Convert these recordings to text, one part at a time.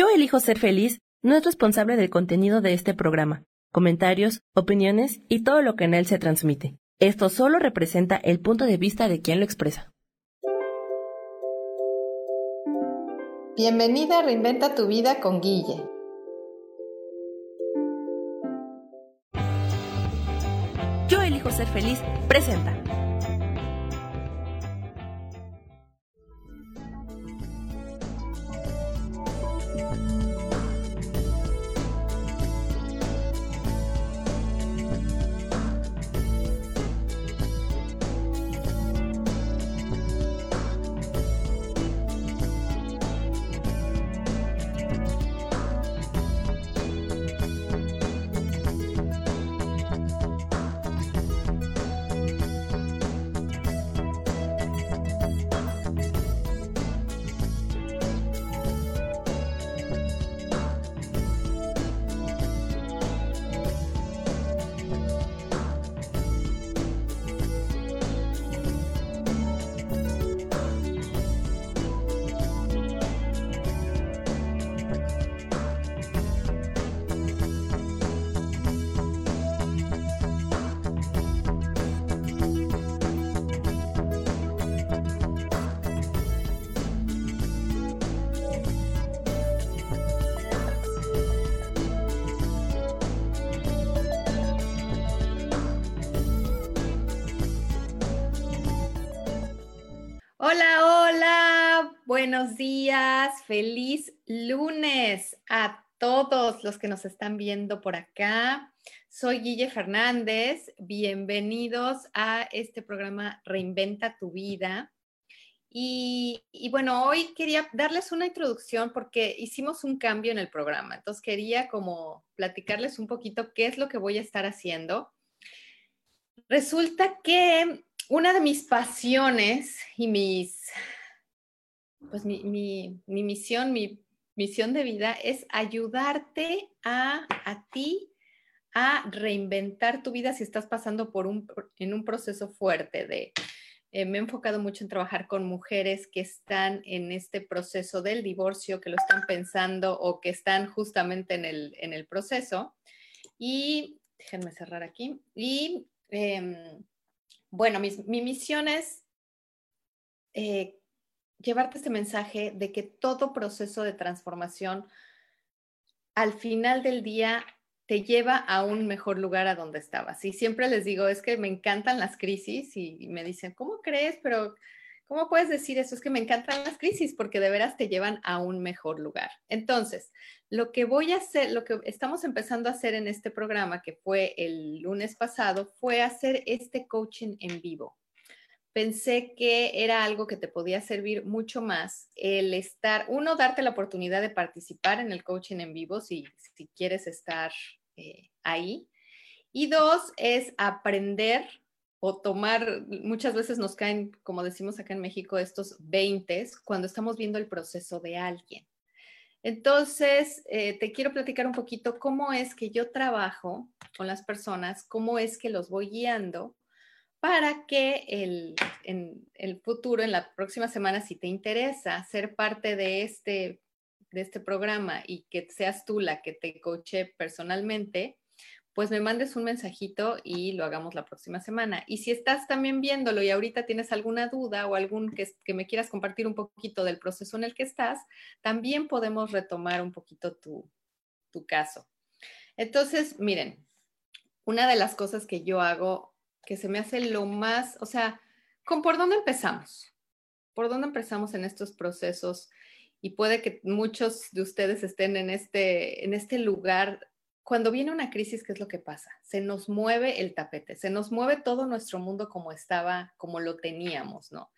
Yo elijo ser feliz no es responsable del contenido de este programa, comentarios, opiniones y todo lo que en él se transmite. Esto solo representa el punto de vista de quien lo expresa. Bienvenida a Reinventa tu vida con Guille. Yo elijo ser feliz, presenta. Buenos días, feliz lunes a todos los que nos están viendo por acá. Soy Guille Fernández, bienvenidos a este programa Reinventa tu vida. Y, bueno, hoy quería darles una introducción porque hicimos un cambio en el programa, entonces quería como platicarles un poquito qué es lo que voy a estar haciendo. Resulta que una de mis pasiones y mis pues mi, misión, mi misión de vida es ayudarte a, a ti a reinventar tu vida si estás pasando por un, en un proceso fuerte de... Eh, me he enfocado mucho en trabajar con mujeres que están en este proceso del divorcio, que lo están pensando o que están justamente en el, en el proceso. Y déjenme cerrar aquí. Y em, bueno, mi misión es eh, llevarte este mensaje de que todo proceso de transformación al final del día te lleva a un mejor lugar a donde estabas. Y siempre les digo, es que me encantan las crisis y, me dicen, ¿cómo crees? Pero, ¿cómo puedes decir eso? Es que me encantan las crisis porque de veras te llevan a un mejor lugar. Entonces, lo que voy a hacer, lo que estamos empezando a hacer en este programa, que fue el lunes pasado, fue hacer este coaching en vivo pensé que era algo que te podía servir mucho más el estar, uno, darte la oportunidad de participar en el coaching en vivo si, si quieres estar eh, ahí. Y dos, es aprender o tomar, muchas veces nos caen, como decimos acá en México, estos 20 cuando estamos viendo el proceso de alguien. Entonces, eh, te quiero platicar un poquito cómo es que yo trabajo con las personas, cómo es que los voy guiando para que el, en el futuro, en la próxima semana, si te interesa ser parte de este, de este programa y que seas tú la que te coche personalmente, pues me mandes un mensajito y lo hagamos la próxima semana. Y si estás también viéndolo y ahorita tienes alguna duda o algún que, que me quieras compartir un poquito del proceso en el que estás, también podemos retomar un poquito tu, tu caso. Entonces, miren, una de las cosas que yo hago que se me hace lo más, o sea, ¿con por dónde empezamos? ¿Por dónde empezamos en estos procesos? Y puede que muchos de ustedes estén en este, en este lugar. Cuando viene una crisis, ¿qué es lo que pasa? Se nos mueve el tapete, se nos mueve todo nuestro mundo como estaba, como lo teníamos, ¿no?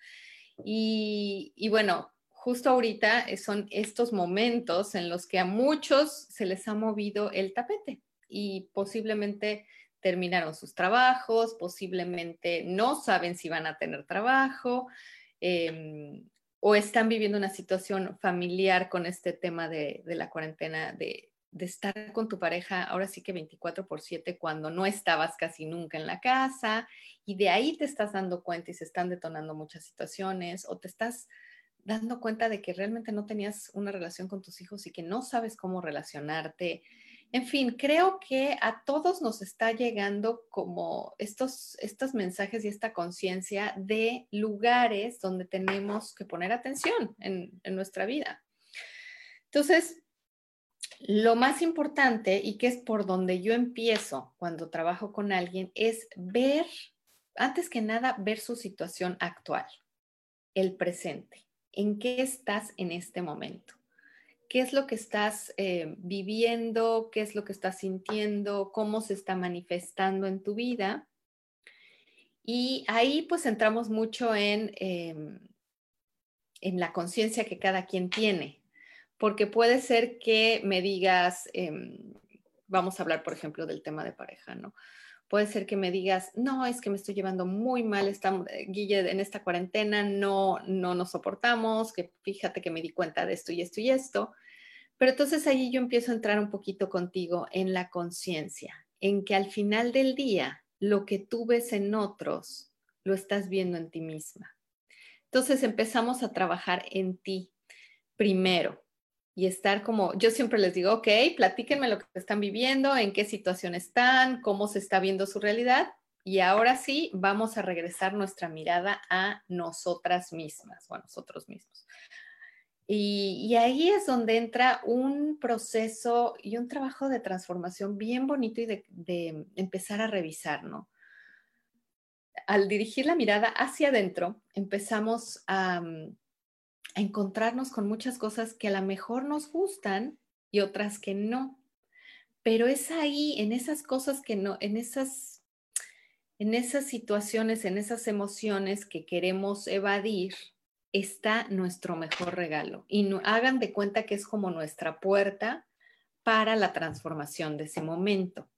Y, y bueno, justo ahorita son estos momentos en los que a muchos se les ha movido el tapete y posiblemente terminaron sus trabajos, posiblemente no saben si van a tener trabajo em, o están viviendo una situación familiar con este tema de, la cuarentena, de, de, estar con tu pareja ahora sí que 24 por 7 cuando no estabas casi nunca en la casa y de ahí te estás dando cuenta y se están detonando muchas situaciones o te estás dando cuenta de que realmente no tenías una relación con tus hijos y que no sabes cómo relacionarte. En fin, creo que a todos nos está llegando como estos, estos mensajes y esta conciencia de lugares donde tenemos que poner atención en, en nuestra vida. Entonces, lo más importante y que es por donde yo empiezo cuando trabajo con alguien es ver, antes que nada, ver su situación actual, el presente. ¿En qué estás en este momento? Qué es lo que estás eh, viviendo, qué es lo que estás sintiendo, cómo se está manifestando en tu vida. Y ahí pues entramos mucho en, em, en la conciencia que cada quien tiene, porque puede ser que me digas, em, vamos a hablar por ejemplo del tema de pareja, ¿no? Puede ser que me digas, no, es que me estoy llevando muy mal, estamos, eh, Guille, en esta cuarentena no, no nos soportamos, que fíjate que me di cuenta de esto y esto y esto. Pero entonces ahí yo empiezo a entrar un poquito contigo en la conciencia, en que al final del día lo que tú ves en otros lo estás viendo en ti misma. Entonces empezamos a trabajar en ti primero y estar como, yo siempre les digo, ok, platíquenme lo que están viviendo, en qué situación están, cómo se está viendo su realidad. Y ahora sí, vamos a regresar nuestra mirada a nosotras mismas o a nosotros mismos. Y, ahí es donde entra un proceso y un trabajo de transformación bien bonito y de, empezar a revisar, ¿no? Al dirigir la mirada hacia adentro, empezamos a, mm, a encontrarnos con muchas cosas que a lo mejor nos gustan y otras que no. Pero es ahí, en esas cosas que no, en esas, en esas situaciones, en esas emociones que queremos evadir, está nuestro mejor regalo. Y no, hagan de cuenta que es como nuestra puerta para la transformación de ese momento.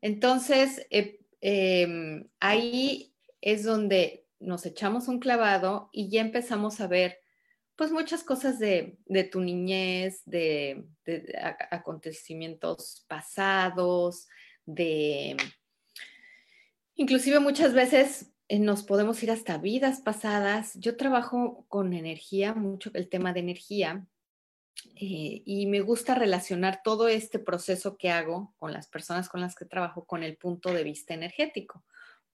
Entonces, eh, em, ahí es donde nos echamos un clavado y ya empezamos a ver pues muchas cosas de, tu niñez, de, acontecimientos pasados, de inclusive muchas veces eh, nos podemos ir hasta vidas pasadas. Yo trabajo con energía, mucho el tema de energía, eh, y me gusta relacionar todo este proceso que hago con las personas con las que trabajo con el punto de vista energético,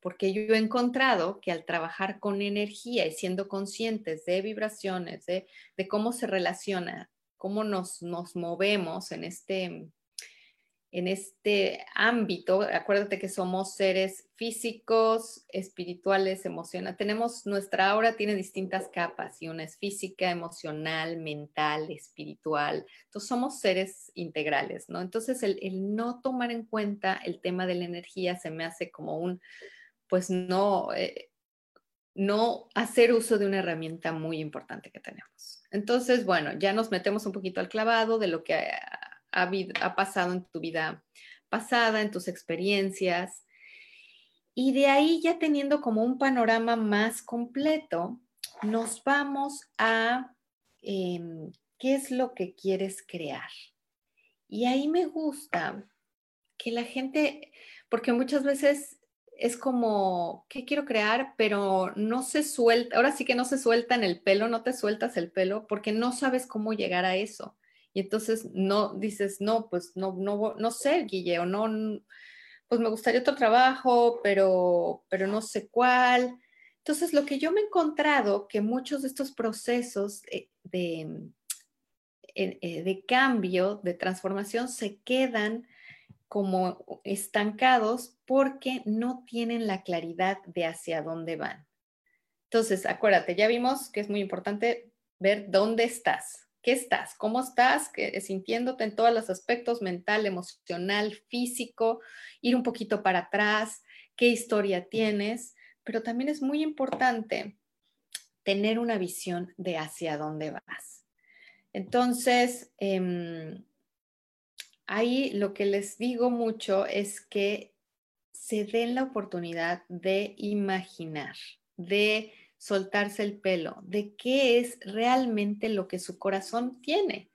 porque yo he encontrado que al trabajar con energía y siendo conscientes de vibraciones, de, de cómo se relaciona, cómo nos, nos movemos en este en este ámbito, acuérdate que somos seres físicos, espirituales, emocionales. Tenemos, nuestra aura tiene distintas capas y una es física, emocional, mental, espiritual. Entonces somos seres integrales, ¿no? Entonces el, no tomar en cuenta el tema de la energía se me hace como un, pues no, eh, no hacer uso de una herramienta muy importante que tenemos. Entonces, bueno, ya nos metemos un poquito al clavado de lo que ha, pasado en tu vida pasada, en tus experiencias. Y de ahí ya teniendo como un panorama más completo, nos vamos a em, qué es lo que quieres crear. Y ahí me gusta que la gente, porque muchas veces es como, ¿qué quiero crear? Pero no se suelta, ahora sí que no se suelta en el pelo, no te sueltas el pelo porque no sabes cómo llegar a eso. Y entonces no dices, no, pues no, no, no sé, Guille, o no, pues me gustaría otro trabajo, pero, pero no sé cuál. Entonces, lo que yo me he encontrado, que muchos de estos procesos de, de, eh, de cambio, de transformación, se quedan como estancados porque no tienen la claridad de hacia dónde van. Entonces, acuérdate, ya vimos que es muy importante ver dónde estás, ¿Qué estás? ¿Cómo estás? Sintiéndote en todos los aspectos, mental, emocional, físico, ir un poquito para atrás, qué historia tienes, pero también es muy importante tener una visión de hacia dónde vas. Entonces, em, ahí lo que les digo mucho es que se den la oportunidad de imaginar, de soltarse el pelo, de qué es realmente lo que su corazón tiene.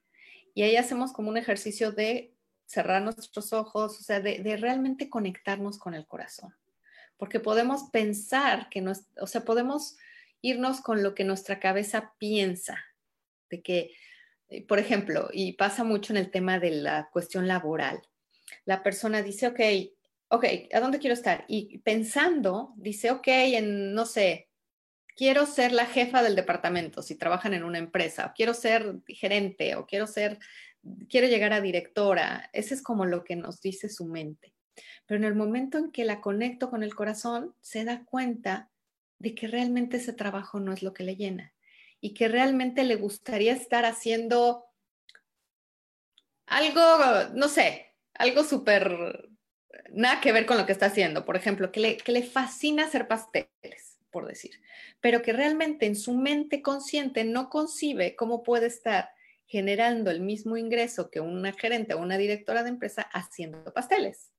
Y ahí hacemos como un ejercicio de cerrar nuestros ojos, o sea, de, realmente conectarnos con el corazón. Porque podemos pensar que no, o sea, podemos irnos con lo que nuestra cabeza piensa, de que, por ejemplo, y pasa mucho en el tema de la cuestión laboral, la persona dice, ok, ok, ¿a dónde quiero estar? Y pensando, dice, ok, en, no sé, quiero ser la jefa del departamento si trabajan en una empresa, o quiero ser gerente, o quiero ser, quiero llegar a directora. Ese es como lo que nos dice su mente. Pero en el momento en que la conecto con el corazón, se da cuenta de que realmente ese trabajo no es lo que le llena y que realmente le gustaría estar haciendo algo, no sé, algo súper, nada que ver con lo que está haciendo. Por ejemplo, que le, que le fascina hacer pasteles, por decir, pero que realmente en su mente consciente no concibe cómo puede estar generando el mismo ingreso que una gerente o una directora de empresa haciendo pasteles.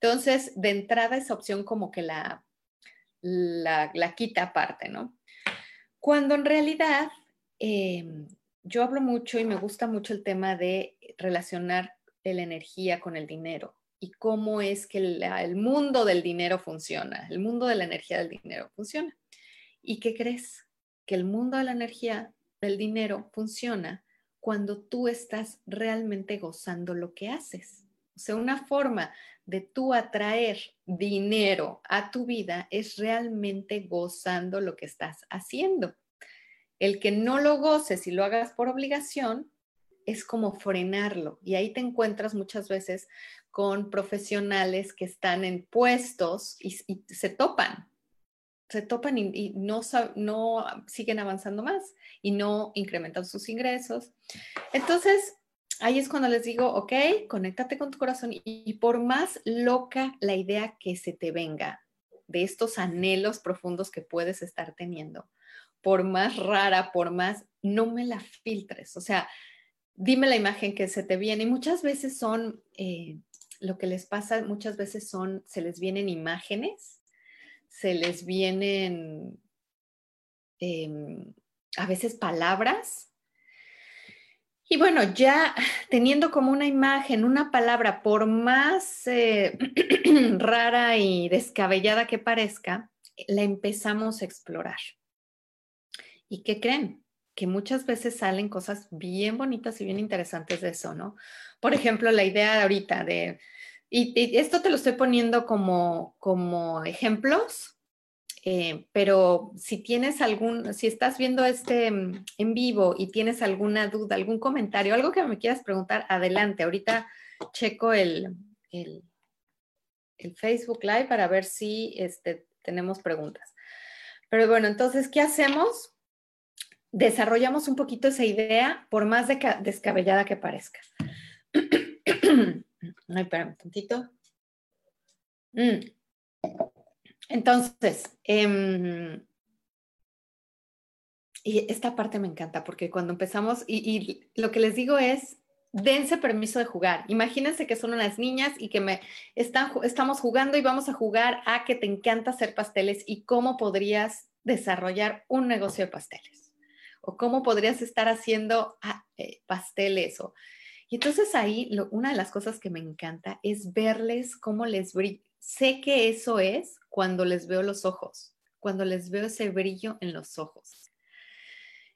Entonces, de entrada, esa opción como que la, la, quita aparte, ¿no? Cuando en realidad em, yo hablo mucho y me gusta mucho el tema de relacionar la energía con el dinero y cómo es que el mundo del dinero funciona, el mundo de la energía del dinero funciona. ¿Y qué crees? Que el mundo de la energía del dinero funciona cuando tú estás realmente gozando lo que haces. O sea, una forma de tú atraer dinero a tu vida es realmente gozando lo que estás haciendo. El que no lo goces y lo hagas por obligación es como frenarlo. Y ahí te encuentras muchas veces con profesionales que están en puestos y, se topan, se topan y, no, no siguen avanzando más y no incrementan sus ingresos. Entonces, ahí es cuando les digo, ok, conéctate con tu corazón y, por más loca la idea que se te venga de estos anhelos profundos que puedes estar teniendo, por más rara, por más, no me la filtres, o sea, dime la imagen que se te viene. Y muchas veces son, eh, lo que les pasa, muchas veces son, se les vienen imágenes, se les vienen em, a veces palabras y bueno, ya teniendo como una imagen, una palabra, por más eh, rara y descabellada que parezca, la empezamos a explorar. ¿Y qué creen? Que muchas veces salen cosas bien bonitas y bien interesantes de eso, ¿no? Por ejemplo, la idea de ahorita de, y, esto te lo estoy poniendo como, como ejemplos, eh, pero si tienes algún, si estás viendo este mm, en vivo y tienes alguna duda, algún comentario, algo que me quieras preguntar, adelante. Ahorita checo el, el, Facebook Live para ver si este, tenemos preguntas. Pero bueno, entonces, ¿qué hacemos? Desarrollamos un poquito esa idea, por más descabellada que parezca. Ay, espérame un tantito. Mm. Entonces, em, y esta parte me encanta porque cuando empezamos, y, lo que les digo es, dense permiso de jugar. Imagínense que son unas niñas y que me están, estamos jugando y vamos a jugar a que te encanta hacer pasteles y cómo podrías desarrollar un negocio de pasteles o cómo podrías estar haciendo ah, eh, pasteles y entonces ahí una de las cosas que me encanta es verles cómo les brilla. Sé que eso es cuando les veo los ojos, cuando les veo ese brillo en los ojos.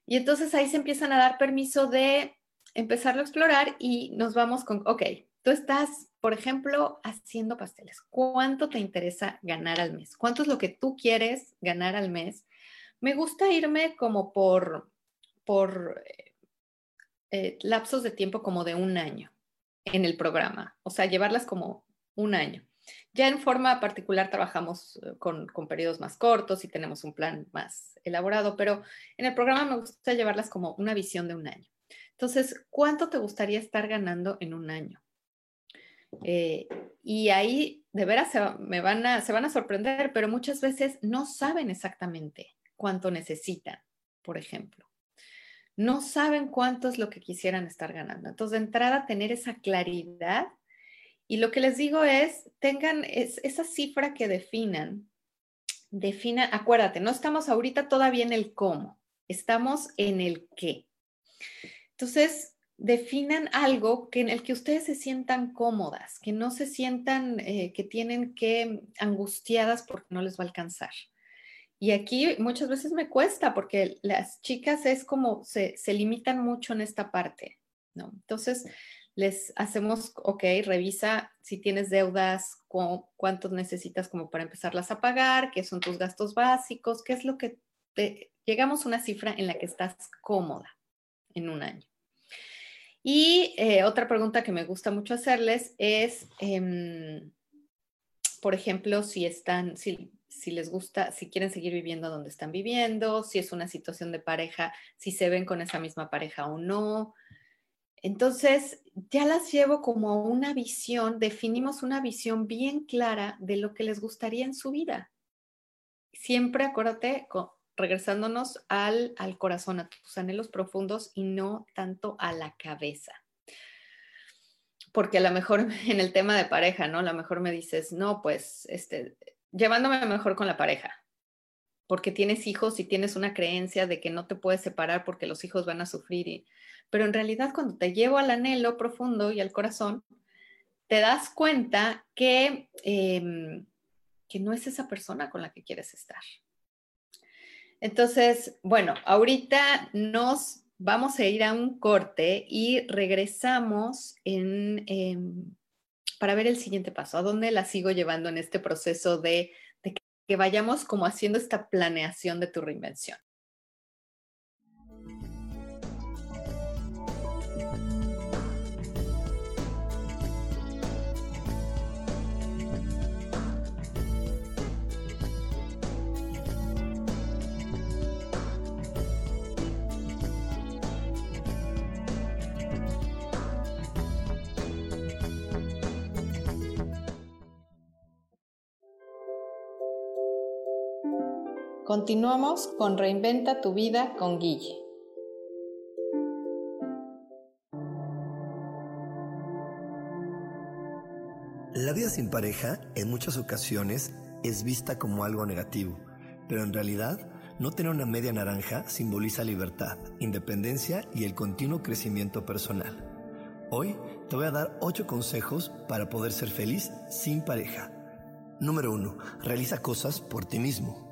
Y entonces ahí se empiezan a dar permiso de empezarlo a explorar y nos vamos con, ok, tú estás, por ejemplo, haciendo pasteles. ¿Cuánto te interesa ganar al mes? ¿Cuánto es lo que tú quieres ganar al mes? Me gusta irme como por, por eh, lapsos de tiempo como de un año en el programa, o sea, llevarlas como un año. Ya en forma particular trabajamos eh, con, periodos más cortos y tenemos un plan más elaborado, pero en el programa me gusta llevarlas como una visión de un año. Entonces, ¿cuánto te gustaría estar ganando en un año? Eh, y ahí de veras se, me van a, se van a sorprender, pero muchas veces no saben exactamente cuánto necesitan, por ejemplo. No saben cuánto es lo que quisieran estar ganando. Entonces, de entrada, tener esa claridad y lo que les digo es, tengan esa cifra que definan, definan, acuérdate, no estamos ahorita todavía en el cómo, estamos en el qué. Entonces, definan algo que en el que ustedes se sientan cómodas, que no se sientan eh, que tienen que angustiadas porque no les va a alcanzar. Y aquí muchas veces me cuesta porque las chicas es como se, se limitan mucho en esta parte, ¿no? Entonces, les hacemos, ok, revisa si tienes deudas, cuántos necesitas como para empezarlas a pagar, qué son tus gastos básicos, qué es lo que te, llegamos a una cifra en la que estás cómoda en un año. Y eh, otra pregunta que me gusta mucho hacerles es, em, por ejemplo, si están, si les gusta, si quieren seguir viviendo donde están viviendo, si es una situación de pareja, si se ven con esa misma pareja o no, entonces, ya las llevo como a una visión, definimos una visión bien clara de lo que les gustaría en su vida. Siempre acuérdate, regresándonos al, al corazón, a tus anhelos profundos y no tanto a la cabeza. Porque a lo mejor en el tema de pareja, ¿no? A lo mejor me dices, no, pues, este, llevándome mejor con la pareja porque tienes hijos y tienes una creencia de que no te puedes separar porque los hijos van a sufrir. Pero en realidad cuando te llevo al anhelo profundo y al corazón, te das cuenta que, em, que no es esa persona con la que quieres estar. Entonces, bueno, ahorita nos vamos a ir a un corte y regresamos en, em, para ver el siguiente paso, a dónde la sigo llevando en este proceso de que vayamos como haciendo esta planeación de tu reinvención. Continuamos con Reinventa tu vida con Guille. La vida sin pareja en muchas ocasiones es vista como algo negativo, pero en realidad no tener una media naranja simboliza libertad, independencia y el continuo crecimiento personal. Hoy te voy a dar 8 consejos para poder ser feliz sin pareja. Número 1. Realiza cosas por ti mismo.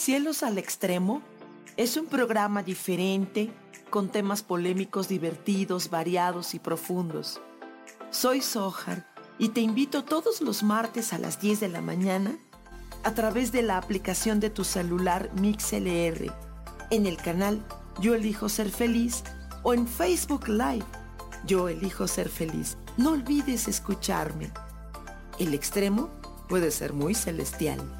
Cielos al Extremo es un programa diferente, con temas polémicos divertidos, variados y profundos. Soy Sohar y te invito todos los martes a las 10 de la mañana a través de la aplicación de tu celular MixLR, en el canal Yo Elijo Ser Feliz o en Facebook Live Yo Elijo Ser Feliz. No olvides escucharme. El extremo puede ser muy celestial.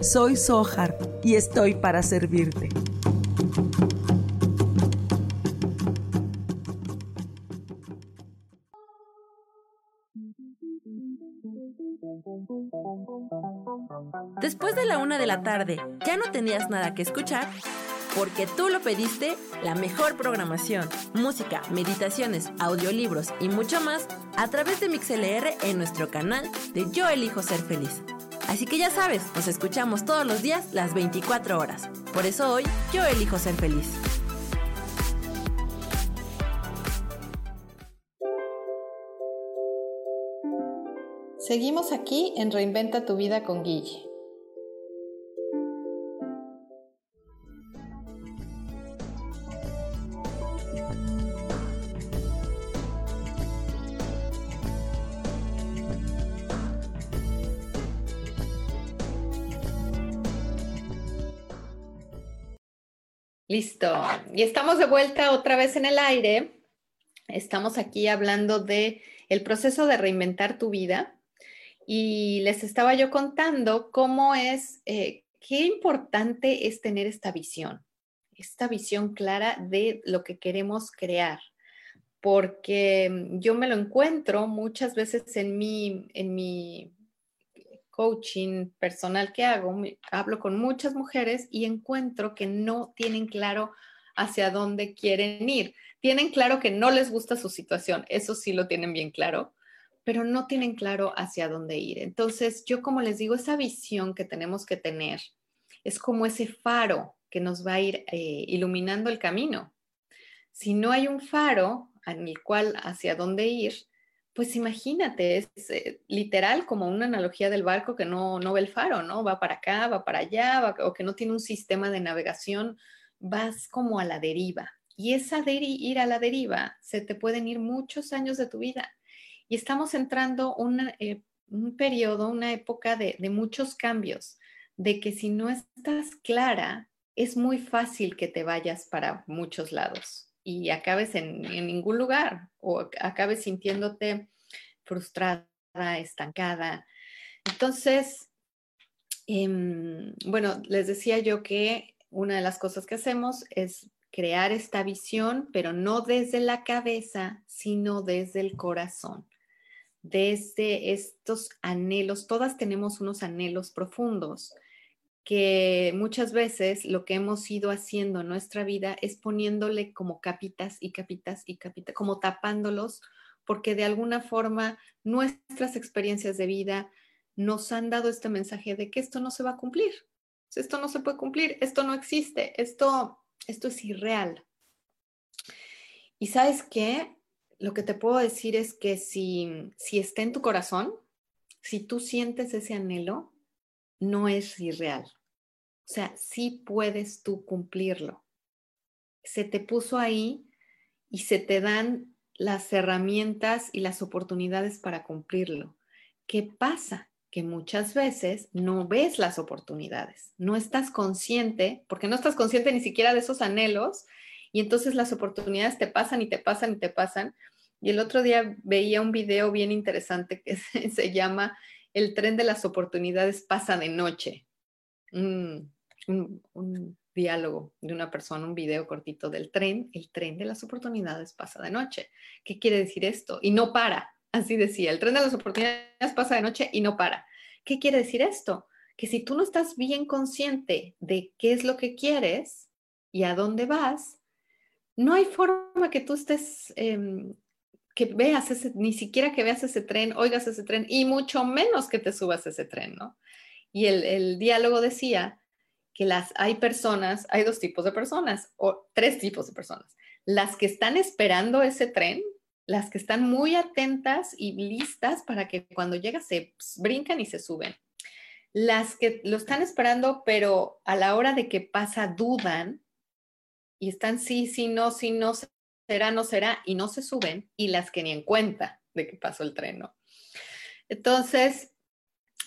soy Sohar y estoy para servirte. Después de la una de la tarde, ¿ya no tenías nada que escuchar? Porque tú lo pediste, la mejor programación, música, meditaciones, audiolibros y mucho más a través de MixLR en nuestro canal de Yo Elijo Ser Feliz. Así que ya sabes, nos escuchamos todos los días las 24 horas. Por eso hoy yo elijo ser feliz. Seguimos aquí en Reinventa tu vida con Guille. Listo. Y estamos de vuelta otra vez en el aire. Estamos aquí hablando de el proceso de reinventar tu vida. Y les estaba yo contando cómo es, eh, qué importante es tener esta visión, esta visión clara de lo que queremos crear. Porque yo me lo encuentro muchas veces en mi, en mi coaching personal que hago, hablo con muchas mujeres y encuentro que no tienen claro hacia dónde quieren ir. Tienen claro que no les gusta su situación, eso sí lo tienen bien claro, pero no tienen claro hacia dónde ir. Entonces, yo como les digo, esa visión que tenemos que tener es como ese faro que nos va a ir eh, iluminando el camino. Si no hay un faro en el cual hacia dónde ir, pues imagínate, es eh, literal como una analogía del barco que no, no ve el faro, ¿no? Va para acá, va para allá, o que no tiene un sistema de navegación, vas como a la deriva. Y esa de ir a la deriva, se te pueden ir muchos años de tu vida. Y estamos entrando una, eh, un periodo, una época de muchos cambios, de que si no estás clara, es muy fácil que te vayas para muchos lados y acabes en, ningún lugar o acabes sintiéndote frustrada, estancada. Entonces, em, bueno, les decía yo que una de las cosas que hacemos es crear esta visión, pero no desde la cabeza, sino desde el corazón, desde estos anhelos. Todas tenemos unos anhelos profundos que muchas veces lo que hemos ido haciendo en nuestra vida es poniéndole como capitas y capitas y capitas, como tapándolos, porque de alguna forma nuestras experiencias de vida nos han dado este mensaje de que esto no se va a cumplir, esto no se puede cumplir, esto no existe, esto, esto es irreal. Y sabes qué, lo que te puedo decir es que si, si está en tu corazón, si tú sientes ese anhelo, no es irreal. O sea, sí puedes tú cumplirlo. Se te puso ahí y se te dan las herramientas y las oportunidades para cumplirlo. ¿Qué pasa? Que muchas veces no ves las oportunidades, no estás consciente, porque no estás consciente ni siquiera de esos anhelos, y entonces las oportunidades te pasan y te pasan y te pasan. Y el otro día veía un video bien interesante que se, llama el tren de las oportunidades pasa de noche. Un, diálogo de una persona, un video cortito del tren, el tren de las oportunidades pasa de noche. ¿Qué quiere decir esto? Y no para, así decía, el tren de las oportunidades pasa de noche y no para. ¿Qué quiere decir esto? Que si tú no estás bien consciente de qué es lo que quieres y a dónde vas, no hay forma que tú estés em, veas ese, ni siquiera que veas ese tren, oigas ese tren y mucho menos que te subas ese tren, ¿no? Y el, diálogo decía que las, hay personas, hay dos tipos de personas o tres tipos de personas. Las que están esperando ese tren, las que están muy atentas y listas para que cuando llega se brincan y se suben. Las que lo están esperando, pero a la hora de que pasa dudan y están sí, sí, no, sí, no, será, no será, y no se suben, y las que ni en cuenta de que pasó el tren, ¿no? Entonces,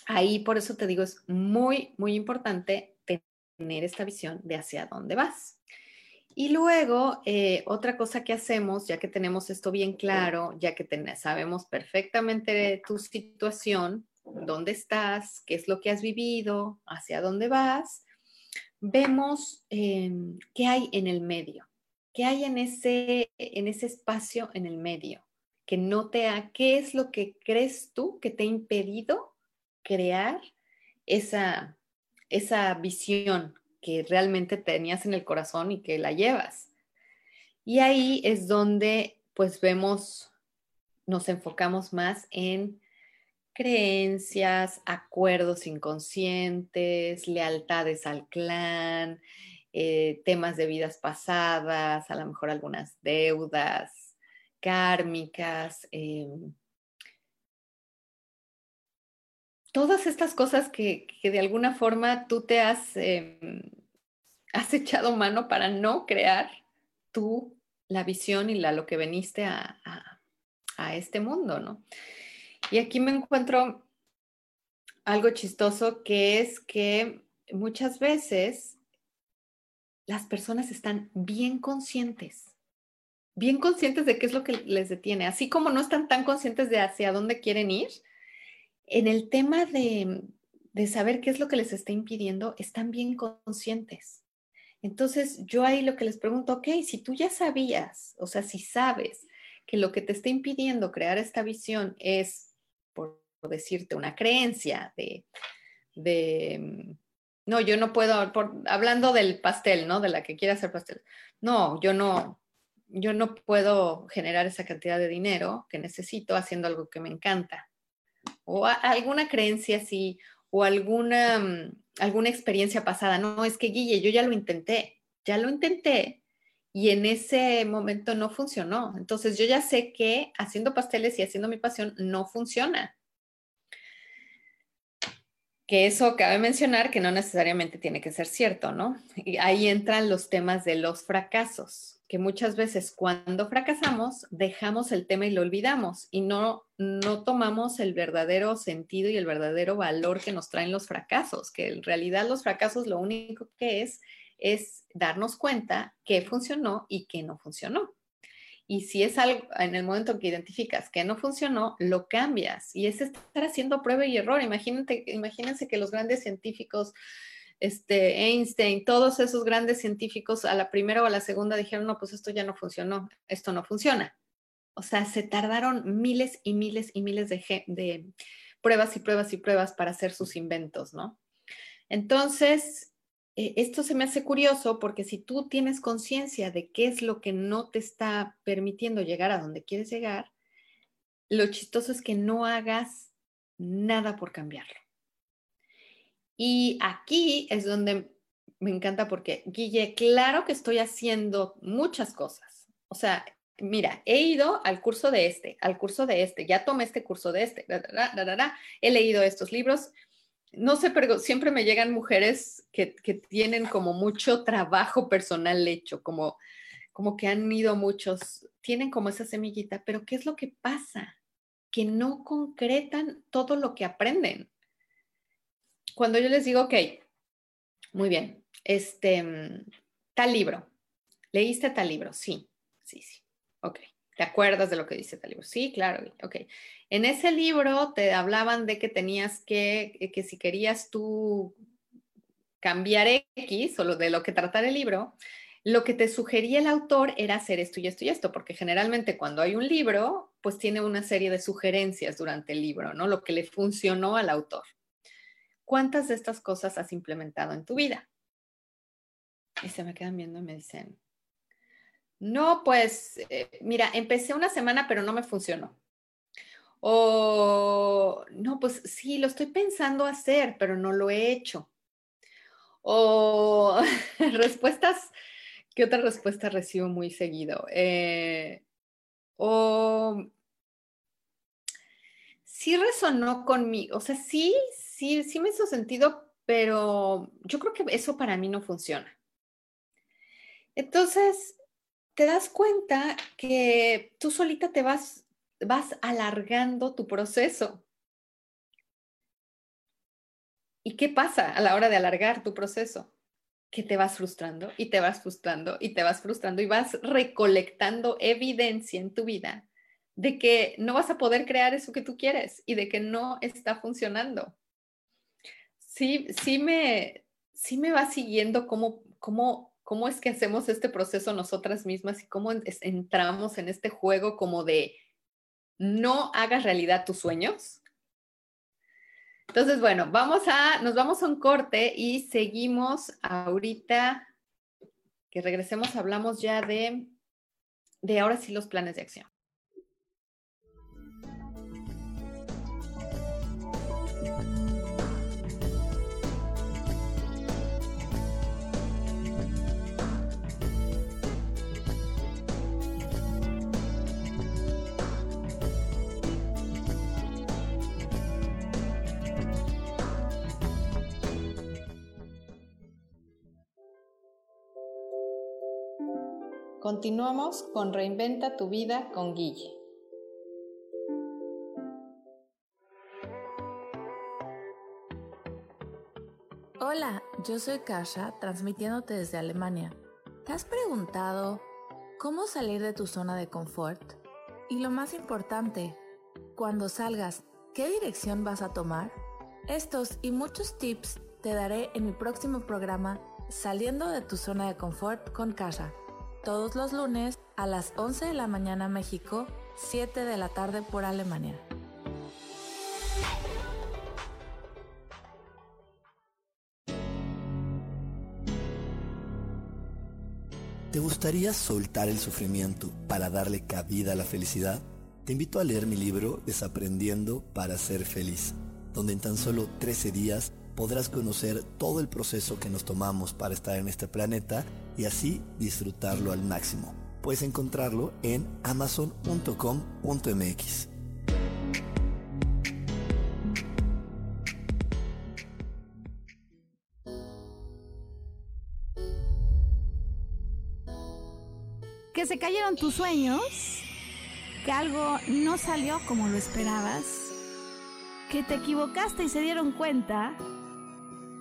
ahí por eso te digo, es muy, muy importante tener esta visión de hacia dónde vas. Y luego, eh, otra cosa que hacemos, ya que tenemos esto bien claro, ya que sabemos perfectamente tu situación, dónde estás, qué es lo que has vivido, hacia dónde vas, vemos em, qué hay en el medio. ¿Qué hay en ese, en ese espacio en el medio? Que no te ha, ¿qué es lo que crees tú que te ha impedido crear esa, esa visión que realmente tenías en el corazón y que la llevas? Y ahí es donde pues vemos, nos enfocamos más en creencias, acuerdos inconscientes, lealtades al clan, eh, temas de vidas pasadas, a lo mejor algunas deudas kármicas, em, todas estas cosas que, de alguna forma tú te has, em, has echado mano para no crear tú la visión y la, lo que veniste a, a este mundo, ¿no? Y aquí me encuentro algo chistoso que es que muchas veces las personas están bien conscientes, bien conscientes de qué es lo que les detiene, así como no están tan conscientes de hacia dónde quieren ir. En el tema de, de saber qué es lo que les está impidiendo, están bien conscientes. Entonces, yo ahí lo que les pregunto, ok, si tú ya sabías, o sea, si sabes que lo que te está impidiendo crear esta visión es, por decirte, una creencia de, de no, yo no puedo, hablando del pastel, ¿no? De la que quiere hacer pastel. No, yo no, yo no puedo generar esa cantidad de dinero que necesito haciendo algo que me encanta. O alguna creencia así, o alguna, mm, alguna experiencia pasada. No, es que Guille, yo ya lo intenté, ya lo intenté y en ese momento no funcionó. Entonces yo ya sé que haciendo pasteles y haciendo mi pasión no funciona. Que eso cabe mencionar que no necesariamente tiene que ser cierto, ¿no? Y ahí entran los temas de los fracasos que muchas veces cuando fracasamos dejamos el tema y lo olvidamos y no, no tomamos el verdadero sentido y el verdadero valor que nos traen los fracasos, que en realidad los fracasos lo único que es es darnos cuenta que funcionó y que no funcionó. Y si es algo, en el momento que identificas que no funcionó, lo cambias. Y es estar haciendo prueba y error. Imagínate, imagínense que los grandes científicos este, Einstein, todos esos grandes científicos a la primera o a la segunda dijeron, no, pues esto ya no funcionó, esto no funciona. O sea, se tardaron miles y miles y miles de, de pruebas y pruebas y pruebas para hacer sus inventos, ¿no? Entonces, eh, esto se me hace curioso porque si tú tienes conciencia de qué es lo que no te está permitiendo llegar a donde quieres llegar, lo chistoso es que no hagas nada por cambiarlo. Y aquí es donde me encanta porque, Guille, claro que estoy haciendo muchas cosas. O sea, mira, he ido al curso de este, al curso de este, ya tomé este curso de este, he leído estos libros. No sé, pero siempre me llegan mujeres que, que tienen como mucho trabajo personal hecho, como, como que han ido muchos, tienen como esa semillita, pero ¿qué es lo que pasa? Que no concretan todo lo que aprenden cuando yo les digo, ok, muy bien, este, mm, tal libro, ¿leíste tal libro? Sí, sí, sí, ok. ¿Te acuerdas de lo que dice tal libro? Sí, claro, ok. En ese libro te hablaban de que tenías que, eh, que si querías tú cambiar X o lo de lo que tratara el libro, lo que te sugería el autor era hacer esto y esto y esto, porque generalmente cuando hay un libro, pues tiene una serie de sugerencias durante el libro, ¿no? Lo que le funcionó al autor. ¿cuántas de estas cosas has implementado en tu vida? Y se me quedan viendo y me dicen, no, pues, eh, mira, empecé una semana, pero no me funcionó. O, no, pues sí, lo estoy pensando hacer, pero no lo he hecho. O respuestas, ¿qué otra respuesta recibo muy seguido? Eh, o sí resonó conmigo, o sea, sí, sí, sí me hizo sentido, pero yo creo que eso para mí no funciona. Entonces, te das cuenta que tú solita te vas, vas alargando tu proceso. ¿Y qué pasa a la hora de alargar tu proceso? Que te vas frustrando y te vas frustrando y te vas frustrando y vas recolectando evidencia en tu vida de que no vas a poder crear eso que tú quieres y de que no está funcionando sí, sí me, sí me va siguiendo cómo, cómo, cómo es que hacemos este proceso nosotras mismas y cómo entramos en este juego como de no hagas realidad tus sueños. Entonces, bueno, vamos a, nos vamos a un corte y seguimos ahorita que regresemos, hablamos ya de, de ahora sí los planes de acción. Continuamos con Reinventa tu vida con Guille. Hola, yo soy Kasha, transmitiéndote desde Alemania. ¿Te has preguntado cómo salir de tu zona de confort? Y lo más importante, cuando salgas, ¿qué dirección vas a tomar? Estos y muchos tips te daré en mi próximo programa Saliendo de tu zona de confort con Kasha, todos los lunes a las 11 de la mañana México, 7 de la tarde por Alemania. ¿Te gustaría soltar el sufrimiento para darle cabida a la felicidad? Te invito a leer mi libro Desaprendiendo para ser feliz, donde en tan solo 13 días podrás conocer todo el proceso que nos tomamos para estar en este planeta y así disfrutarlo al máximo. Puedes encontrarlo en amazon.com.mx. que se cayeron tus sueños, que algo no salió como lo esperabas, que te equivocaste y se dieron cuenta.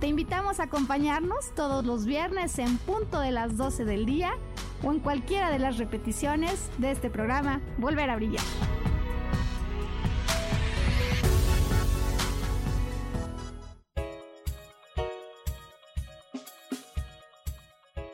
Te invitamos a acompañarnos todos los viernes en punto de las 12 del día o en cualquiera de las repeticiones de este programa Volver a Brillar.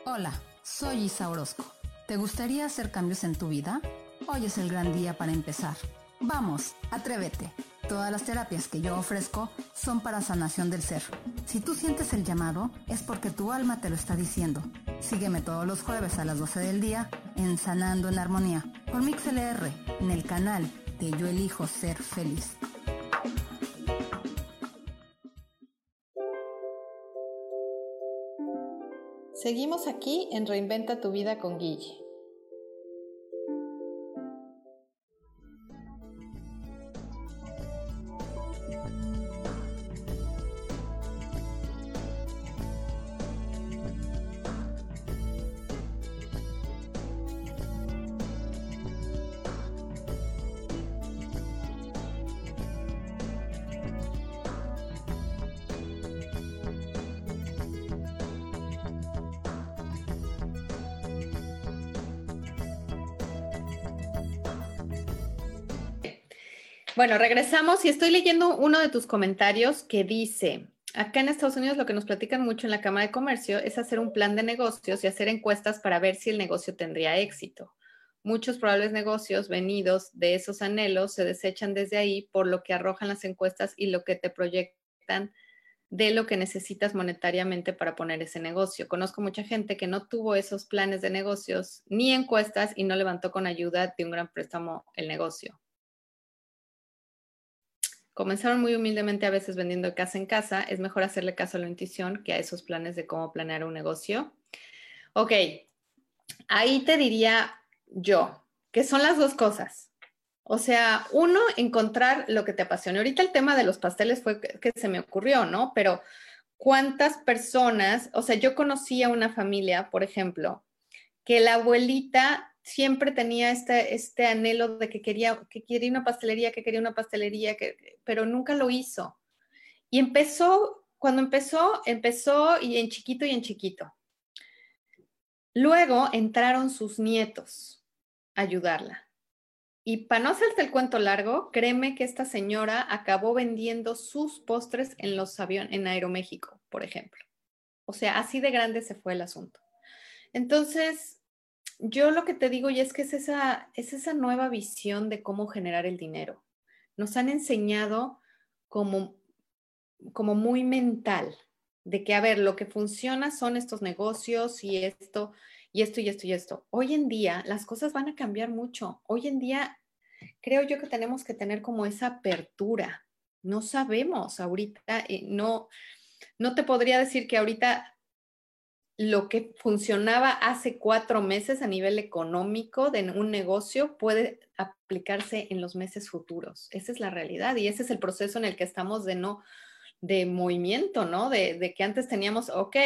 Hola. Soy Isa Orozco. ¿Te gustaría hacer cambios en tu vida? Hoy es el gran día para empezar. Vamos, atrévete. Todas las terapias que yo ofrezco son para sanación del ser. Si tú sientes el llamado, es porque tu alma te lo está diciendo. Sígueme todos los jueves a las 12 del día en Sanando en Armonía por MixLR en el canal de Yo Elijo Ser Feliz. Seguimos aquí en Reinventa tu vida con Guille. Bueno, regresamos y estoy leyendo uno de tus comentarios que dice, acá en Estados Unidos lo que nos platican mucho en la Cámara de Comercio es hacer un plan de negocios y hacer encuestas para ver si el negocio tendría éxito. Muchos probables negocios venidos de esos anhelos se desechan desde ahí por lo que arrojan las encuestas y lo que te proyectan de lo que necesitas monetariamente para poner ese negocio. Conozco mucha gente que no tuvo esos planes de negocios ni encuestas y no levantó con ayuda de un gran préstamo el negocio. Comenzaron muy humildemente a veces vendiendo casa en casa. Es mejor hacerle caso a la intuición que a esos planes de cómo planear un negocio. Ok, ahí te diría yo que son las dos cosas. O sea, uno, encontrar lo que te apasiona. Ahorita el tema de los pasteles fue que, que se me ocurrió, ¿no? Pero ¿cuántas personas? O sea, yo conocí a una familia, por ejemplo, que la abuelita siempre tenía este, este anhelo de que quería, que quería una pastelería, que quería una pastelería, que, pero nunca lo hizo. Y empezó, cuando empezó, empezó y en chiquito y en chiquito. Luego entraron sus nietos a ayudarla. Y para no hacerte el cuento largo, créeme que esta señora acabó vendiendo sus postres en los aviones, en Aeroméxico, por ejemplo. O sea, así de grande se fue el asunto. Entonces, yo lo que te digo y es que es esa, es esa nueva visión de cómo generar el dinero. Nos han enseñado como, como muy mental, de que, a ver, lo que funciona son estos negocios y esto, y esto, y esto, y esto. Hoy en día las cosas van a cambiar mucho. Hoy en día creo yo que tenemos que tener como esa apertura. No sabemos ahorita, eh, no, no te podría decir que ahorita lo que funcionaba hace cuatro meses a nivel económico de un negocio puede aplicarse en los meses futuros. Esa es la realidad y ese es el proceso en el que estamos de no, de movimiento, ¿no? De, de que antes teníamos, ok,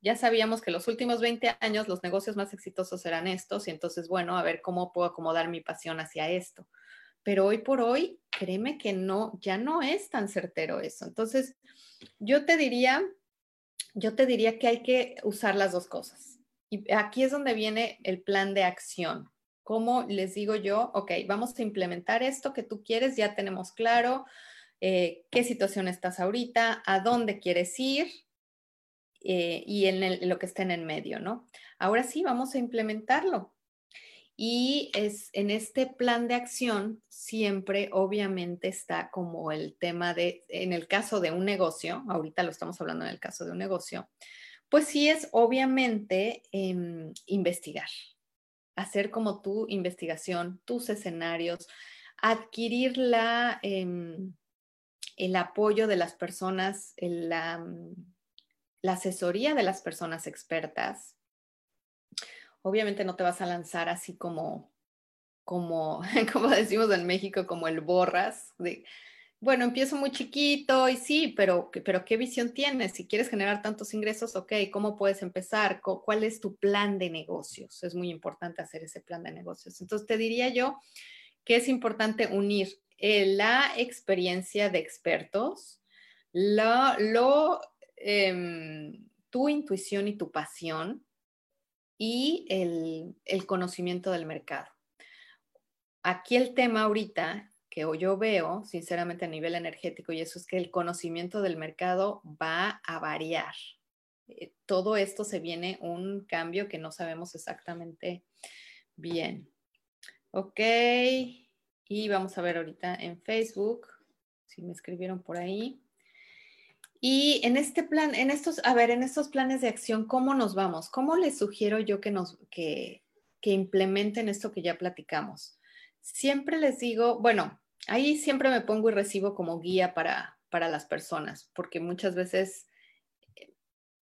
ya sabíamos que los últimos 20 años los negocios más exitosos eran estos y entonces, bueno, a ver cómo puedo acomodar mi pasión hacia esto. Pero hoy por hoy, créeme que no, ya no es tan certero eso. Entonces, yo te diría yo te diría que hay que usar las dos cosas. Y aquí es donde viene el plan de acción. ¿Cómo les digo yo? Ok, vamos a implementar esto que tú quieres, ya tenemos claro eh, qué situación estás ahorita, a dónde quieres ir eh, y en lo que está en el medio, ¿no? Ahora sí, vamos a implementarlo. Y es en este plan de acción siempre obviamente está como el tema de, en el caso de un negocio, ahorita lo estamos hablando en el caso de un negocio, pues sí es obviamente em, investigar, hacer como tu investigación, tus escenarios, adquirir la, em, el apoyo de las personas, la, la asesoría de las personas expertas, obviamente no te vas a lanzar así como, como, como decimos en México, como el borras, de, bueno, empiezo muy chiquito y sí, pero, pero ¿qué visión tienes? Si quieres generar tantos ingresos, ok, ¿cómo puedes empezar? ¿Cuál es tu plan de negocios? Es muy importante hacer ese plan de negocios. Entonces, te diría yo que es importante unir eh, la experiencia de expertos, lo, em, tu intuición y tu pasión, y el, conocimiento del mercado. Aquí el tema ahorita que yo veo, sinceramente a nivel energético, y eso es que el conocimiento del mercado va a variar. Eh, todo esto se viene un cambio que no sabemos exactamente bien. Ok, y vamos a ver ahorita en Facebook, si me escribieron por ahí. Y en este plan, en estos, a ver, en estos planes de acción, ¿cómo nos vamos? ¿Cómo les sugiero yo que nos, que, que implementen esto que ya platicamos? Siempre les digo, bueno, ahí siempre me pongo y recibo como guía para, para las personas, porque muchas veces eh,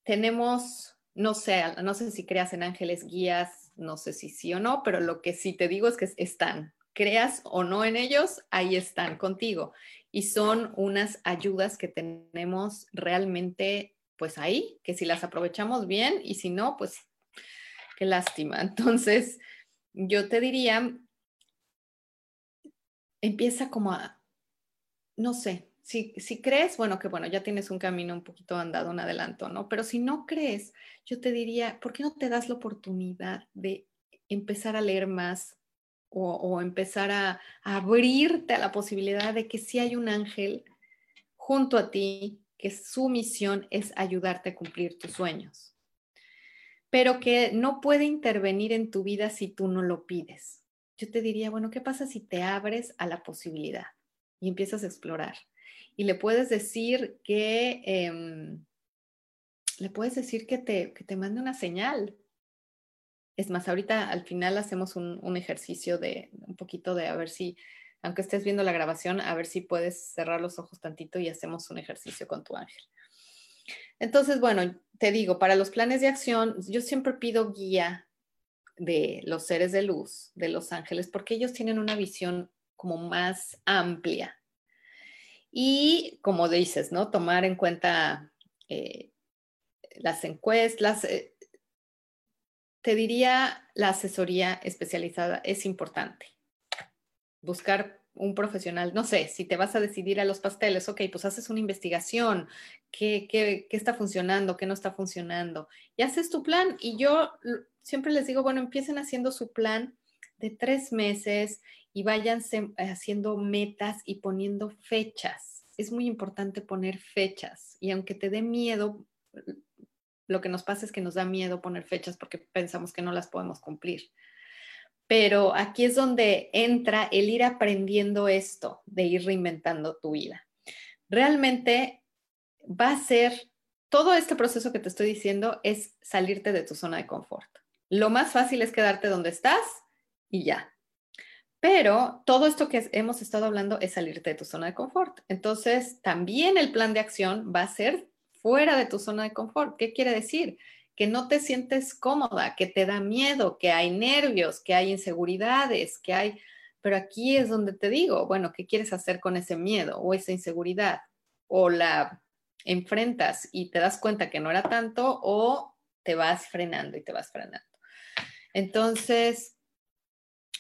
tenemos, no sé, no sé si creas en ángeles guías, no sé si sí o no, pero lo que sí te digo es que están, creas o no en ellos, ahí están contigo y son unas ayudas que tenemos realmente pues ahí, que si las aprovechamos bien y si no, pues qué lástima. Entonces, yo te diría, empieza como a, no sé, si, si, crees, bueno, que bueno, ya tienes un camino un poquito andado, un adelanto, ¿no? Pero si no crees, yo te diría, ¿por qué no te das la oportunidad de empezar a leer más, o, empezar a, abrirte a la posibilidad de que si hay un ángel junto a ti, que su misión es ayudarte a cumplir tus sueños, pero que no puede intervenir en tu vida si tú no lo pides. Yo te diría, bueno, ¿qué pasa si te abres a la posibilidad y empiezas a explorar? Y le puedes decir que, em, le puedes decir que te, que te mande una señal, es más, ahorita al final hacemos un, ejercicio de un poquito de a ver si, aunque estés viendo la grabación, a ver si puedes cerrar los ojos tantito y hacemos un ejercicio con tu ángel. Entonces, bueno, te digo, para los planes de acción, yo siempre pido guía de los seres de luz, de los ángeles, porque ellos tienen una visión como más amplia. Y como dices, ¿no? Tomar en cuenta eh, las encuestas, eh, te diría la asesoría especializada es importante. Buscar un profesional, no sé, si te vas a decidir a los pasteles, ok, pues haces una investigación, qué, qué, qué está funcionando, qué no está funcionando, y haces tu plan. Y yo siempre les digo, bueno, empiecen haciendo su plan de tres meses y váyanse haciendo metas y poniendo fechas. Es muy importante poner fechas y aunque te dé miedo, lo que nos pasa es que nos da miedo poner fechas porque pensamos que no las podemos cumplir. Pero aquí es donde entra el ir aprendiendo esto, de ir reinventando tu vida. Realmente va a ser, todo este proceso que te estoy diciendo es salirte de tu zona de confort. Lo más fácil es quedarte donde estás y ya. Pero todo esto que hemos estado hablando es salirte de tu zona de confort. Entonces, también el plan de acción va a ser fuera de tu zona de confort. ¿Qué quiere decir? que no te sientes cómoda, que te da miedo, que hay nervios, que hay inseguridades, que hay... Pero aquí es donde te digo, bueno, ¿qué quieres hacer con ese miedo o esa inseguridad? O la enfrentas y te das cuenta que no era tanto o te vas frenando y te vas frenando. Entonces,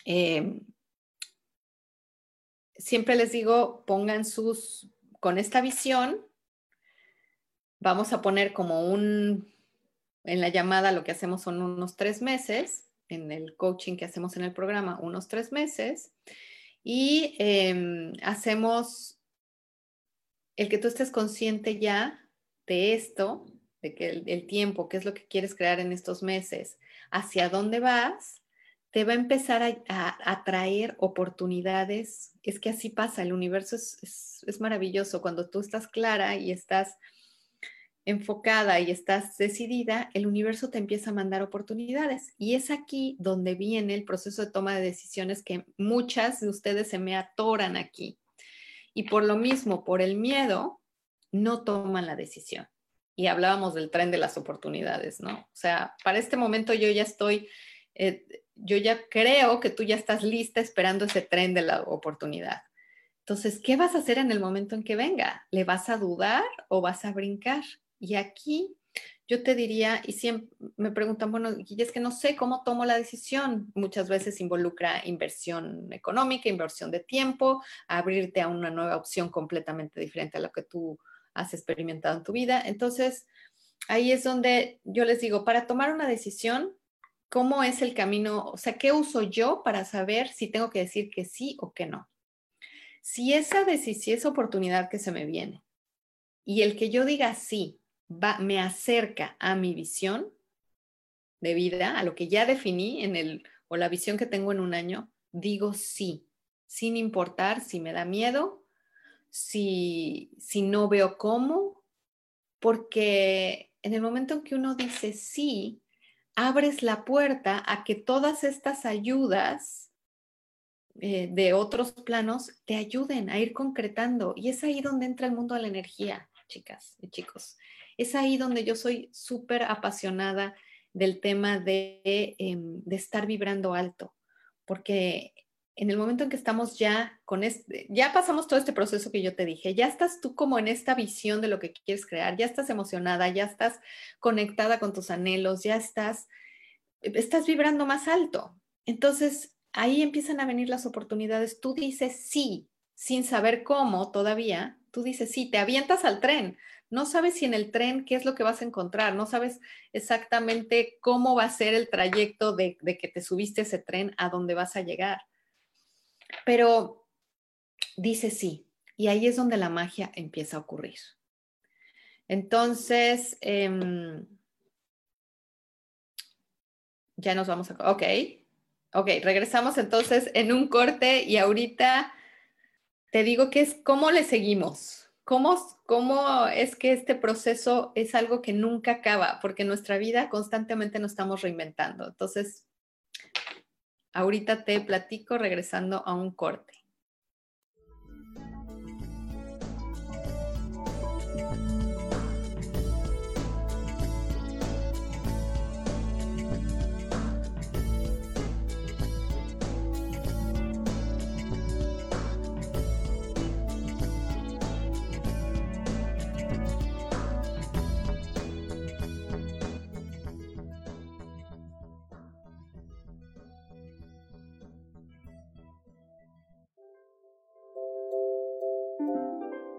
em, siempre les digo, pongan sus, con esta visión, vamos a poner como un, en la llamada lo que hacemos son unos tres meses, en el coaching que hacemos en el programa, unos tres meses, y em, hacemos el que tú estés consciente ya de esto, de que el, tiempo, qué es lo que quieres crear en estos meses, hacia dónde vas, te va a empezar a, atraer oportunidades. Es que así pasa, el universo es, es maravilloso. Cuando tú estás clara y estás enfocada y estás decidida, el universo te empieza a mandar oportunidades. Y es aquí donde viene el proceso de toma de decisiones que muchas de ustedes se me atoran aquí. Y por lo mismo, por el miedo, no toman la decisión. Y hablábamos del tren de las oportunidades, ¿no? O sea, para este momento yo ya estoy, eh, yo ya creo que tú ya estás lista esperando ese tren de la oportunidad. Entonces, ¿qué vas a hacer en el momento en que venga? ¿Le vas a dudar o vas a brincar? Y aquí yo te diría, y siempre me preguntan, bueno, y es que no sé cómo tomo la decisión. Muchas veces involucra inversión económica, inversión de tiempo, abrirte a una nueva opción completamente diferente a lo que tú has experimentado en tu vida. Entonces, ahí es donde yo les digo, para tomar una decisión, ¿cómo es el camino? O sea, ¿qué uso yo para saber si tengo que decir que sí o que no? Si esa decisión, si esa oportunidad que se me viene y el que yo diga sí va, me acerca a mi visión de vida, a lo que ya definí en el, o la visión que tengo en un año, digo sí, sin importar si me da miedo, si, si no veo cómo, porque en el momento en que uno dice sí, abres la puerta a que todas estas ayudas eh, de otros planos te ayuden a ir concretando. Y es ahí donde entra el mundo de la energía, chicas y chicos. Es ahí donde yo soy súper apasionada del tema de, em, de estar vibrando alto, porque en el momento en que estamos ya con este, ya pasamos todo este proceso que yo te dije, ya estás tú como en esta visión de lo que quieres crear, ya estás emocionada, ya estás conectada con tus anhelos, ya estás, estás vibrando más alto. Entonces, ahí empiezan a venir las oportunidades. Tú dices sí, sin saber cómo todavía, tú dices sí, te avientas al tren. No sabes si en el tren qué es lo que vas a encontrar, no sabes exactamente cómo va a ser el trayecto de, que te subiste ese tren a dónde vas a llegar pero dice sí, y ahí es donde la magia empieza a ocurrir. Entonces, em, ya nos vamos a... Ok, ok, regresamos entonces en un corte y ahorita te digo que es cómo le seguimos. ¿Cómo, ¿Cómo es que este proceso es algo que nunca acaba? Porque en nuestra vida constantemente nos estamos reinventando. Entonces, Ahorita te platico regresando a un corte.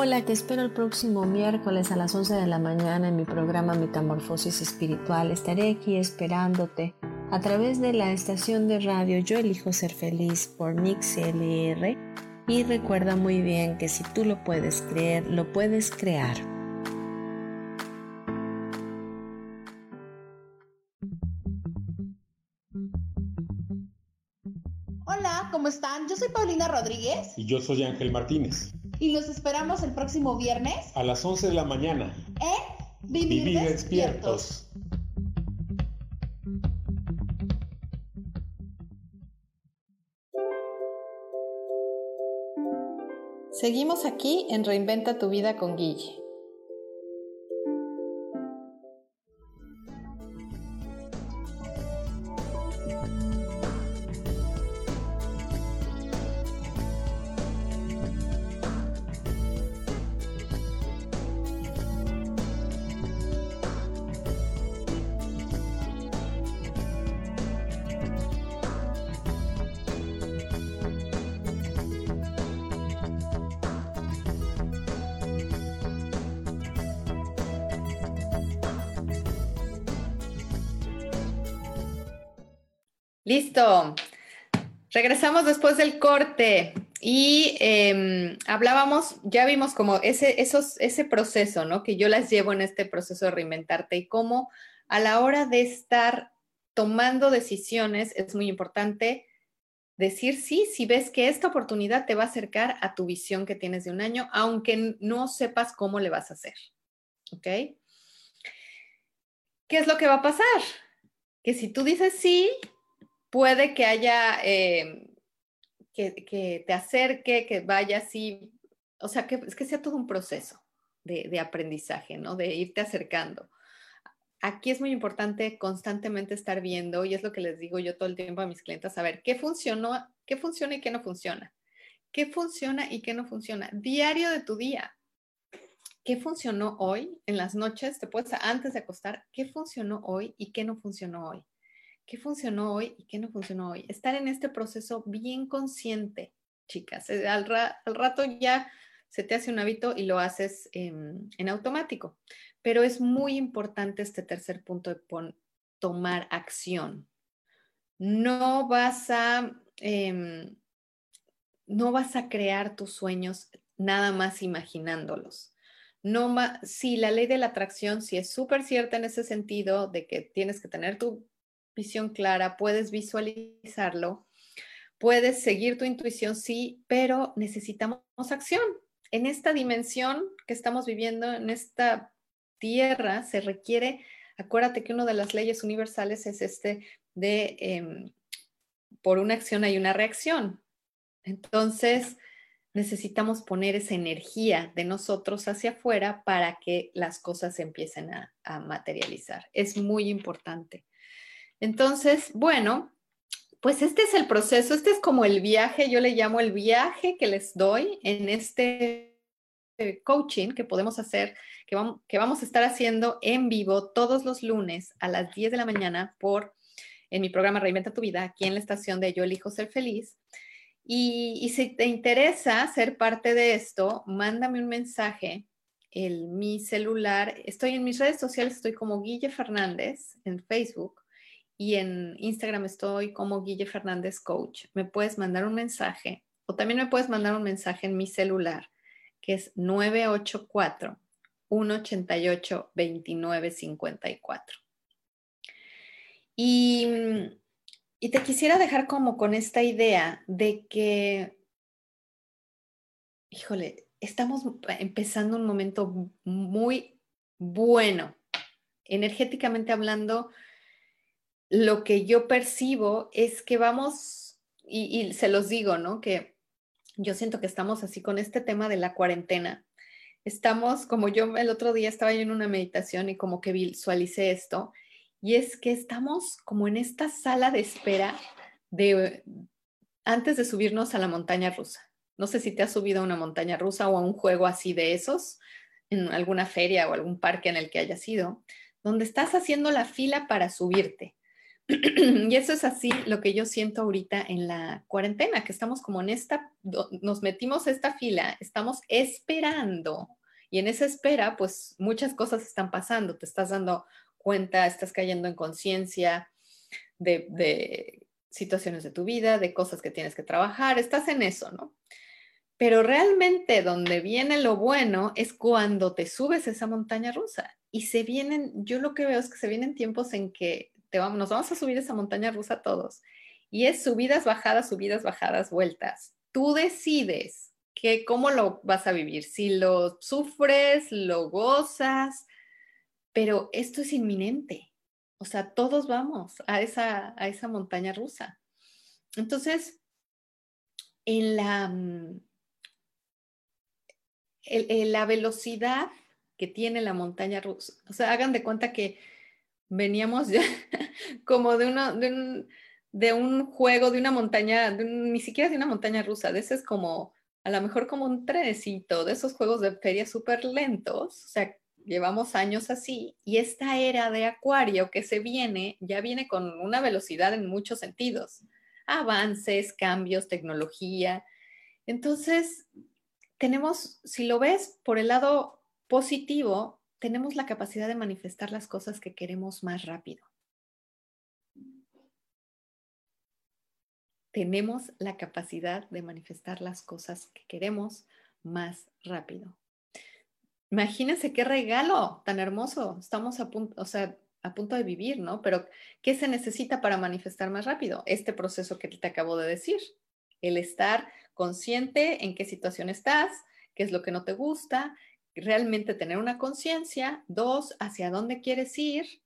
Hola, te espero el próximo miércoles a las 11 de la mañana en mi programa Metamorfosis Espiritual. Estaré aquí esperándote a través de la estación de radio Yo elijo ser feliz por Nix LR y recuerda muy bien que si tú lo puedes creer, lo puedes crear. Hola, ¿cómo están? Yo soy Paulina Rodríguez. Y yo soy Ángel Martínez y los esperamos el próximo viernes a las 11 de la mañana en Vivir, despiertos. Seguimos aquí en Reinventa tu vida con Guille. Listo. Regresamos después del corte y em, hablábamos, ya vimos como ese, ese proceso, ¿no? Que yo las llevo en este proceso de reinventarte y cómo a la hora de estar tomando decisiones es muy importante decir sí, si ves que esta oportunidad te va a acercar a tu visión que tienes de un año, aunque no sepas cómo le vas a hacer. ¿Ok? ¿Qué es lo que va a pasar? Que si tú dices sí, puede que haya, eh, que, te acerque, que vaya así, o sea, que, es que sea todo un proceso de, aprendizaje, ¿no? De irte acercando. Aquí es muy importante constantemente estar viendo, y es lo que les digo yo todo el tiempo a mis clientes, a ver qué funcionó, qué funciona y qué no funciona. ¿Qué funciona y qué no funciona? Diario de tu día. ¿Qué funcionó hoy en las noches? Te puedes, antes de acostar, ¿qué funcionó hoy y qué no funcionó hoy? Qué funcionó hoy y qué no funcionó hoy. Estar en este proceso bien consciente, chicas. Eh, al, rato ya se te hace un hábito y lo haces en, automático. Pero es muy importante este tercer punto de tomar acción. No vas a... Em, no vas a crear tus sueños nada más imaginándolos. No sí, la ley de la atracción sí es súper cierta en ese sentido de que tienes que tener tu visión clara, puedes visualizarlo, puedes seguir tu intuición, sí, pero necesitamos acción. En esta dimensión que estamos viviendo, en esta tierra, se requiere, acuérdate que una de las leyes universales es este de, em, por una acción hay una reacción. Entonces, necesitamos poner esa energía de nosotros hacia afuera para que las cosas empiecen a materializar. Es muy importante. Entonces, bueno, pues este es el proceso, este es como el viaje, yo le llamo el viaje que les doy en este coaching que podemos hacer, que vamos, a estar haciendo en vivo todos los lunes a las 10 de la mañana por en mi programa Reinventa tu vida, aquí en la estación de Yo elijo ser feliz. Y, y si te interesa ser parte de esto, mándame un mensaje en mi celular. Estoy en mis redes sociales, estoy como Guille Fernández en Facebook y en Instagram estoy como Guille Fernández Coach. Me puedes mandar un mensaje o también me puedes mandar un mensaje en mi celular que es 984 188 2954. Y, y te quisiera dejar como con esta idea de que, híjole, estamos empezando un momento muy bueno, energéticamente hablando, lo que yo percibo es que vamos, y, se los digo, ¿no? Que yo siento que estamos así con este tema de la cuarentena. Estamos, como yo el otro día estaba yo en una meditación y como que visualicé esto, y es que estamos como en esta sala de espera de antes de subirnos a la montaña rusa, No sé si te has subido a una montaña rusa o a un juego así de esos, en alguna feria o algún parque en el que hayas ido, donde estás haciendo la fila para subirte. Y eso es así lo que yo siento ahorita en la cuarentena, que estamos como en esta, nos metimos esta fila, estamos esperando y en esa espera, pues muchas cosas están pasando, te estás dando cuenta, estás cayendo en conciencia de, de, situaciones de tu vida, de cosas que tienes que trabajar, estás en eso, ¿no? Pero realmente donde viene lo bueno es cuando te subes esa montaña rusa y se vienen, yo lo que veo es que se vienen tiempos en que vamos, nos vamos a subir esa montaña rusa todos y es subidas, bajadas, subidas, bajadas, vueltas. Tú decides que cómo lo vas a vivir, si lo sufres, lo gozas, pero esto es inminente. O sea, todos vamos a esa, a esa montaña rusa. Entonces, en la, mm, en, la velocidad que tiene la montaña rusa, o sea, hagan de cuenta que veníamos ya como de, una, de, un, de un juego, de una montaña, ni siquiera de una montaña rusa, de ese es como a lo mejor como un trenecito de esos juegos de feria súper lentos, o sea, llevamos años así, y esta era de acuario que se viene, ya viene con una velocidad en muchos sentidos, avances, cambios, tecnología. Entonces, tenemos, si lo ves por el lado positivo, tenemos la capacidad de manifestar las cosas que queremos más rápido. tenemos la capacidad de manifestar las cosas que queremos más rápido. Imagínense qué regalo tan hermoso estamos a punto, o sea, a punto de vivir, ¿no? Pero ¿qué se necesita para manifestar más rápido? Este proceso que te acabo de decir, el estar consciente en qué situación estás, qué es lo que no te gusta, realmente tener una conciencia, dos, hacia dónde quieres ir,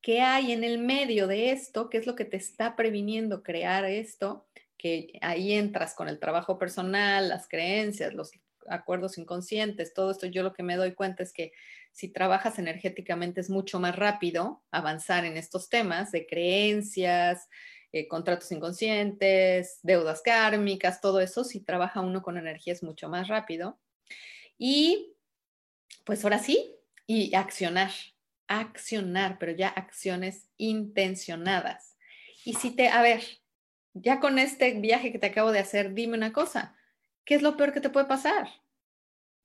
qué hay en el medio de esto, qué es lo que te está previniendo crear esto, que ahí entras con el trabajo personal, las creencias, los acuerdos inconscientes, todo esto, yo lo que me doy cuenta es que si trabajas energéticamente es mucho más rápido avanzar en estos temas de creencias, eh, contratos inconscientes, deudas kármicas, todo eso, si trabaja uno con energía es mucho más rápido. Y pues ahora sí, y accionar, accionar, pero ya acciones intencionadas. Y si te, a ver, ya con este viaje que te acabo de hacer, dime una cosa, ¿qué es lo peor que te puede pasar?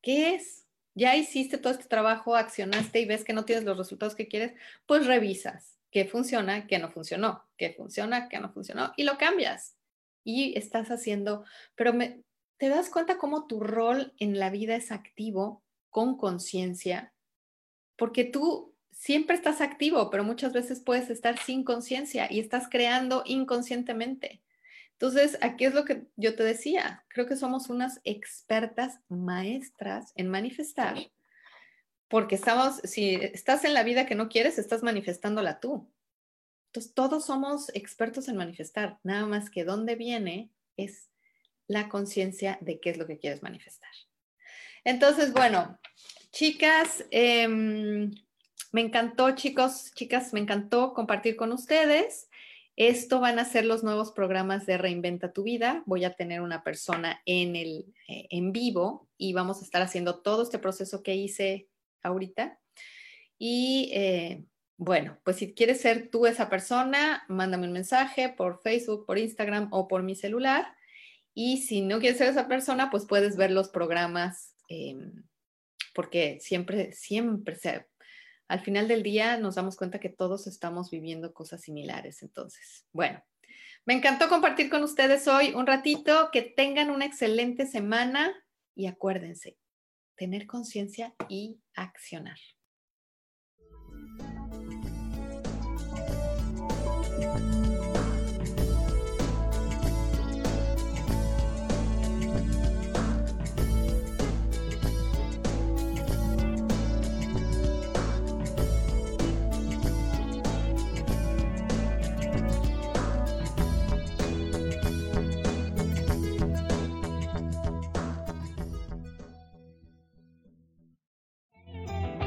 ¿Qué es? Ya hiciste todo este trabajo, accionaste y ves que no tienes los resultados que quieres, pues revisas qué funciona, qué no funcionó, qué funciona, qué no funcionó y lo cambias. Y estás haciendo, pero te das cuenta cómo tu rol en la vida es activo, con conciencia, porque tú siempre estás activo, pero muchas veces puedes estar sin conciencia y estás creando inconscientemente. Entonces, aquí es lo que yo te decía, creo que somos unas expertas maestras en manifestar, porque estamos, si estás en la vida que no quieres, estás manifestándola tú. Entonces, todos somos expertos en manifestar, nada más que dónde viene es la conciencia de qué es lo que quieres manifestar. Entonces, bueno, chicas, eh, me encantó, chicos, chicas, me encantó compartir con ustedes. Esto van a ser los nuevos programas de Reinventa tu vida. Voy a tener una persona en el eh, en vivo y vamos a estar haciendo todo este proceso que hice ahorita. Y eh, bueno, pues si quieres ser tú esa persona, mándame un mensaje por Facebook, por Instagram o por mi celular. Y si no quieres ser esa persona, pues puedes ver los programas em, porque siempre, siempre al final del día nos damos cuenta que todos estamos viviendo cosas similares. Entonces, bueno, me encantó compartir con ustedes hoy un ratito. Que tengan una excelente semana y acuérdense, tener conciencia y accionar.